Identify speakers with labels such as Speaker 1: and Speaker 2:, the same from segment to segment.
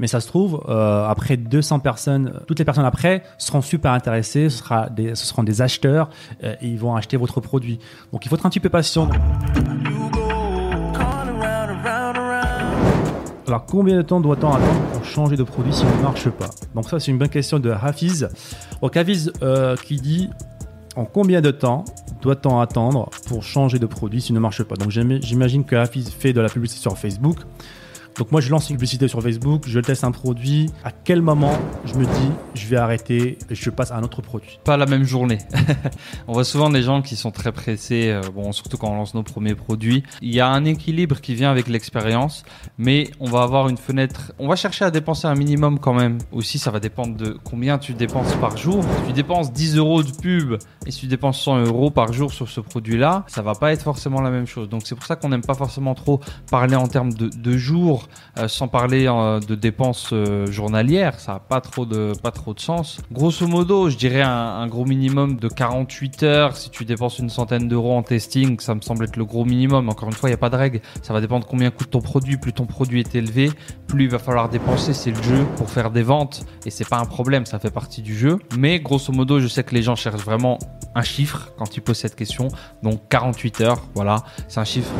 Speaker 1: Mais ça se trouve, euh, après 200 personnes, toutes les personnes après seront super intéressées, ce, sera des, ce seront des acheteurs euh, et ils vont acheter votre produit. Donc il faut être un petit peu patient. Alors combien de temps doit-on attendre pour changer de produit si on ne marche pas? Donc ça c'est une bonne question de Hafiz. Donc Hafiz euh, qui dit en combien de temps doit-on attendre pour changer de produit s'il ne marche pas? Donc j'im- j'imagine que Hafiz fait de la publicité sur Facebook. Donc moi je lance une publicité sur Facebook, je teste un produit. À quel moment je me dis je vais arrêter et je passe à un autre produit?
Speaker 2: Pas la même journée. on voit souvent des gens qui sont très pressés, euh, bon, surtout quand on lance nos premiers produits. Il y a un équilibre qui vient avec l'expérience, mais on va avoir une fenêtre. On va chercher à dépenser un minimum quand même. Aussi, ça va dépendre de combien tu dépenses par jour. Si tu dépenses 10 euros de pub et si tu dépenses 100 euros par jour sur ce produit-là, ça va pas être forcément la même chose. Donc c'est pour ça qu'on n'aime pas forcément trop parler en termes de, de jours, euh, sans parler euh, de dépenses euh, journalières. Ça a pas trop de sens. Grosso modo, je dirais un, un gros minimum de 48 heures. Si tu dépenses une centaine d'euros en testing, ça me semble être le gros minimum. Encore une fois, il n'y a pas de règle. Ça va dépendre combien coûte ton produit. Plus ton produit est élevé, plus il va falloir dépenser. C'est le jeu pour faire des ventes et c'est pas un problème. Ça fait partie du jeu. Mais grosso modo, je sais que les gens cherchent vraiment un chiffre quand ils posent cette question. Donc 48 heures, voilà, c'est un chiffre.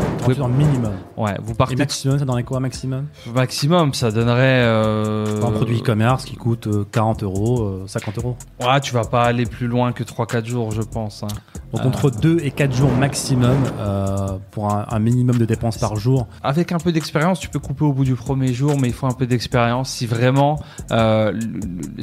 Speaker 1: Minimum.
Speaker 2: Ouais, vous
Speaker 1: Et
Speaker 2: partez
Speaker 1: maximum, ça donnerait quoi maximum?
Speaker 2: Maximum, ça donnerait. euh,
Speaker 1: Un produit e-commerce qui coûte euh, 40 euros, euh, 50 euros.
Speaker 2: Ouais, tu vas pas aller plus loin que 3-4 jours, je pense. hein.
Speaker 1: Donc
Speaker 2: Euh,
Speaker 1: entre 2 et 4 jours maximum euh, pour un, un minimum de dépenses par jour.
Speaker 2: Avec un peu d'expérience, tu peux couper au bout du premier jour, mais il faut un peu d'expérience. Si vraiment euh,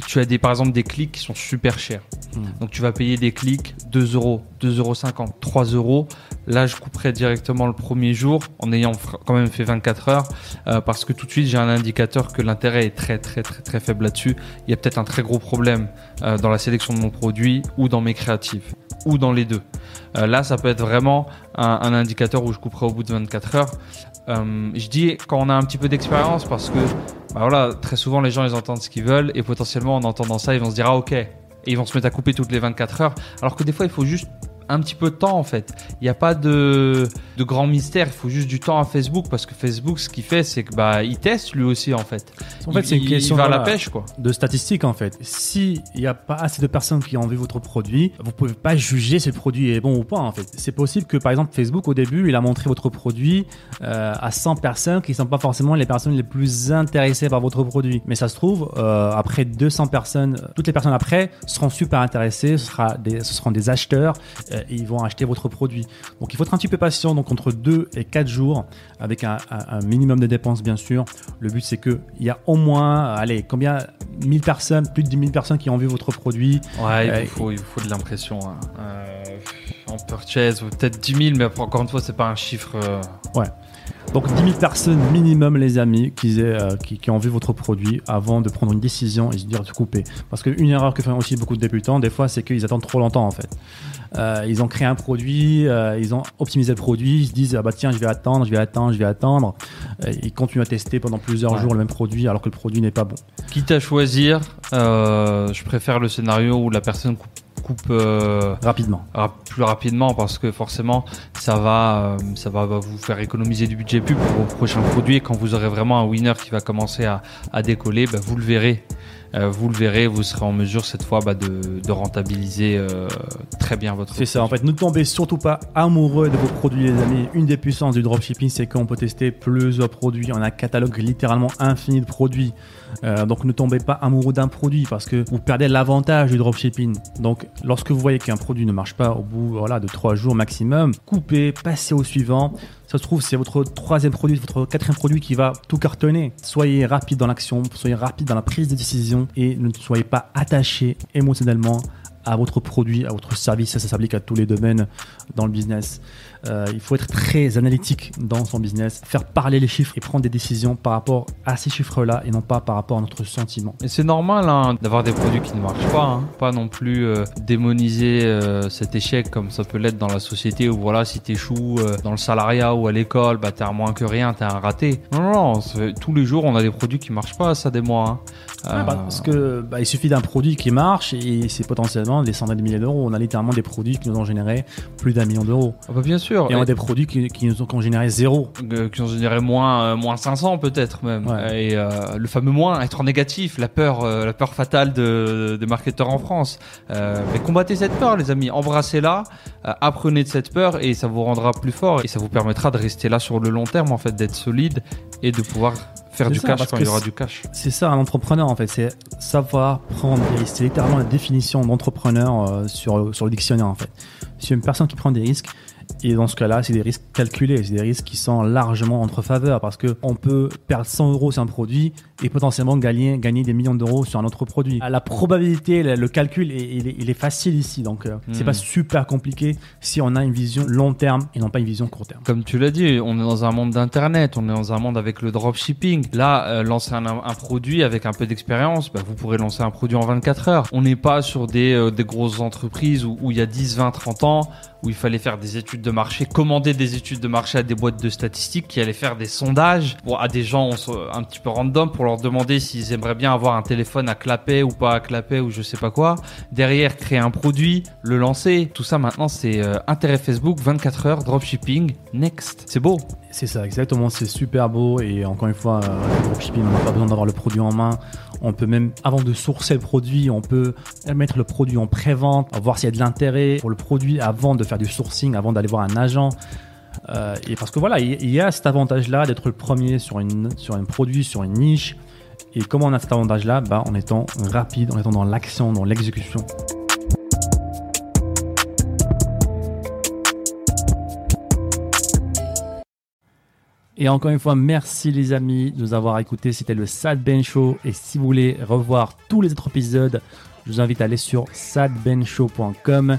Speaker 2: tu as des, par exemple des clics qui sont super chers,
Speaker 1: Hmm.
Speaker 2: donc tu vas payer des clics 2 euros, 2,50 euros, 3 euros. Là, je couperai directement le premier jour en ayant quand même fait 24 heures, euh, parce que tout de suite j'ai un indicateur que l'intérêt est très très très très faible là-dessus. Il y a peut-être un très gros problème euh, dans la sélection de mon produit ou dans mes créatives ou dans les deux. Euh, là, ça peut être vraiment un, indicateur où je couperai au bout de 24 heures. Euh, je dis quand on a un petit peu d'expérience parce que bah voilà, très souvent les gens ils entendent ce qu'ils veulent et potentiellement en entendant ça ils vont se dire ah ok et ils vont se mettre à couper toutes les 24 heures alors que des fois il faut juste un petit peu de temps en fait. Il n'y a pas de, de grand mystère, il faut juste du temps à Facebook parce que Facebook ce qu'il fait c'est que bah il teste lui aussi en fait.
Speaker 1: En fait, c'est une question
Speaker 2: il va à la pêche quoi.
Speaker 1: de statistiques en fait. Si il n'y a pas assez de personnes qui ont vu votre produit, vous pouvez pas juger si le produit est bon ou pas en fait. C'est possible que par exemple Facebook au début, il a montré votre produit euh, à 100 personnes qui sont pas forcément les personnes les plus intéressées par votre produit. Mais ça se trouve euh, après 200 personnes, toutes les personnes après seront super intéressées, ce sera des ce seront des acheteurs euh, et ils vont acheter votre produit. Donc il faut être un petit peu patient donc entre 2 et 4 jours avec un, minimum de dépenses bien sûr. Le but c'est que il y a au moins allez, combien 1000 personnes, plus de 10 000 personnes qui ont vu votre produit.
Speaker 2: Ouais, il
Speaker 1: Euh,
Speaker 2: vous faut, il vous faut de l'impression. hein. Euh, en purchase, peut-être 10 000, mais encore une fois, c'est pas un chiffre. euh,
Speaker 1: Donc 10 000 personnes minimum, les amis, qui, euh, qui, qui ont vu votre produit avant de prendre une décision et se dire de couper. Parce qu'une erreur que font aussi beaucoup de débutants, des fois, c'est qu'ils attendent trop longtemps en fait. Euh, ils ont créé un produit, euh, ils ont optimisé le produit, ils se disent ah bah tiens je vais attendre, je vais attendre, je vais attendre. Euh, ils continuent à tester pendant plusieurs
Speaker 2: Ouais.
Speaker 1: jours le même produit alors que le produit n'est pas bon.
Speaker 2: Quitte à choisir, je préfère le scénario où la personne coupe, coupe euh,
Speaker 1: Rapidement.
Speaker 2: rap- plus rapidement parce que forcément, ça va, euh, ça va va vous faire économiser du budget pub pour vos prochains produits. Et quand vous aurez vraiment un winner qui va commencer à, à décoller, bah, vous le verrez. Euh, vous le verrez, vous serez en mesure cette fois bah, de, de rentabiliser euh, très bien votre
Speaker 1: C'est ça, en fait, ne tombez surtout pas amoureux de vos produits, les amis. Une des puissances du dropshipping, c'est qu'on peut tester plusieurs produits. On a un catalogue littéralement infini de produits. Euh, donc, ne tombez pas amoureux d'un produit parce que vous perdez l'avantage du dropshipping. Donc, lorsque vous voyez qu'un produit ne marche pas au bout voilà, de trois jours maximum, coupez, passez au suivant. Ça se trouve, c'est votre troisième produit, votre quatrième produit qui va tout cartonner. Soyez rapide dans l'action, soyez rapide dans la prise de décision et ne soyez pas attaché émotionnellement à votre produit, à votre service. Ça, s'applique à tous les domaines dans le business. Euh, il faut être très analytique dans son business, faire parler les chiffres et prendre des décisions par rapport à ces chiffres-là et non pas par rapport à notre sentiment.
Speaker 2: Et c'est normal hein, d'avoir des produits qui ne marchent pas. hein. Pas non plus euh, démoniser euh, cet échec comme ça peut l'être dans la société où voilà, si t'échoues euh, dans le salariat ou à l'école, bah t'es un moins que rien, t'es un raté. Non, non, non. Tous les jours, on a des produits qui marchent pas, ça des mois. hein.
Speaker 1: Ouais, bah, parce que bah, il suffit d'un produit qui marche et c'est potentiellement des centaines de milliers d'euros. On a littéralement des produits qui nous ont généré plus d'un million d'euros.
Speaker 2: ah bah, bien sûr.
Speaker 1: Et on
Speaker 2: Et-
Speaker 1: a des produits qui, qui nous ont, qui ont généré zéro.
Speaker 2: euh, qui en générait moins, euh, moins 500 peut-être même.
Speaker 1: Ouais.
Speaker 2: Et euh, le fameux moins, être en négatif, la peur, euh, la peur fatale de, des marketeurs en France. Mais combattez cette peur, les amis. Embrassez-la, apprenez de cette peur et ça vous rendra plus fort et ça vous permettra de rester là sur le long terme, en fait, d'être solide et de pouvoir faire du
Speaker 1: ça,
Speaker 2: cash quand il y aura du cash.
Speaker 1: C'est ça un entrepreneur en fait, c'est savoir prendre des risques. C'est littéralement la définition d'entrepreneur euh, sur, sur le dictionnaire en fait. C'est une personne qui prend des risques et dans ce cas-là, c'est des risques calculés, c'est des risques qui sont largement entre faveur parce que on peut perdre 100 euros sur un produit et potentiellement gagner, gagner des millions d'euros sur un autre produit. La probabilité, le, calcul, est- il, est, il est facile ici, donc euh, c'est
Speaker 2: Hmm.
Speaker 1: pas super compliqué si on a une vision long terme et non pas une vision court terme.
Speaker 2: Comme tu l'as dit, on est dans un monde d'internet, on est dans un monde avec le dropshipping. Là, euh, lancer un, un produit avec un peu d'expérience, bah, vous pourrez lancer un produit en 24 heures. On n'est pas sur des, euh, des grosses entreprises où, où il y a 10, 20, 30 ans, où il fallait faire des études de marché, commander des études de marché à des boîtes de statistiques qui allaient faire des sondages pour, à des gens un petit peu random pour leur demander s'ils aimeraient bien avoir un téléphone à clapet ou pas à clapet ou je sais pas quoi. Derrière, créer un produit, le lancer. Tout ça maintenant, c'est euh, intérêt Facebook, 24 heures, dropshipping, next. C'est beau.
Speaker 1: C'est ça, exactement. C'est super beau. Et encore une fois, euh, dropshipping, on n'a pas besoin d'avoir le produit en main. On peut même, avant de sourcer le produit, on peut mettre le produit en pré-vente, voir s'il y a de l'intérêt pour le produit avant de faire du sourcing, avant d'aller voir un agent. Euh, et parce que voilà, il y a cet avantage-là d'être le premier sur, une, sur un produit, sur une niche. Et comment on a cet avantage-là bah, En étant rapide, en étant dans l'action, dans l'exécution. Et encore une fois, merci les amis de nous avoir écoutés. C'était le Sad Ben Show. Et si vous voulez revoir tous les autres épisodes, je vous invite à aller sur sadbenshow.com.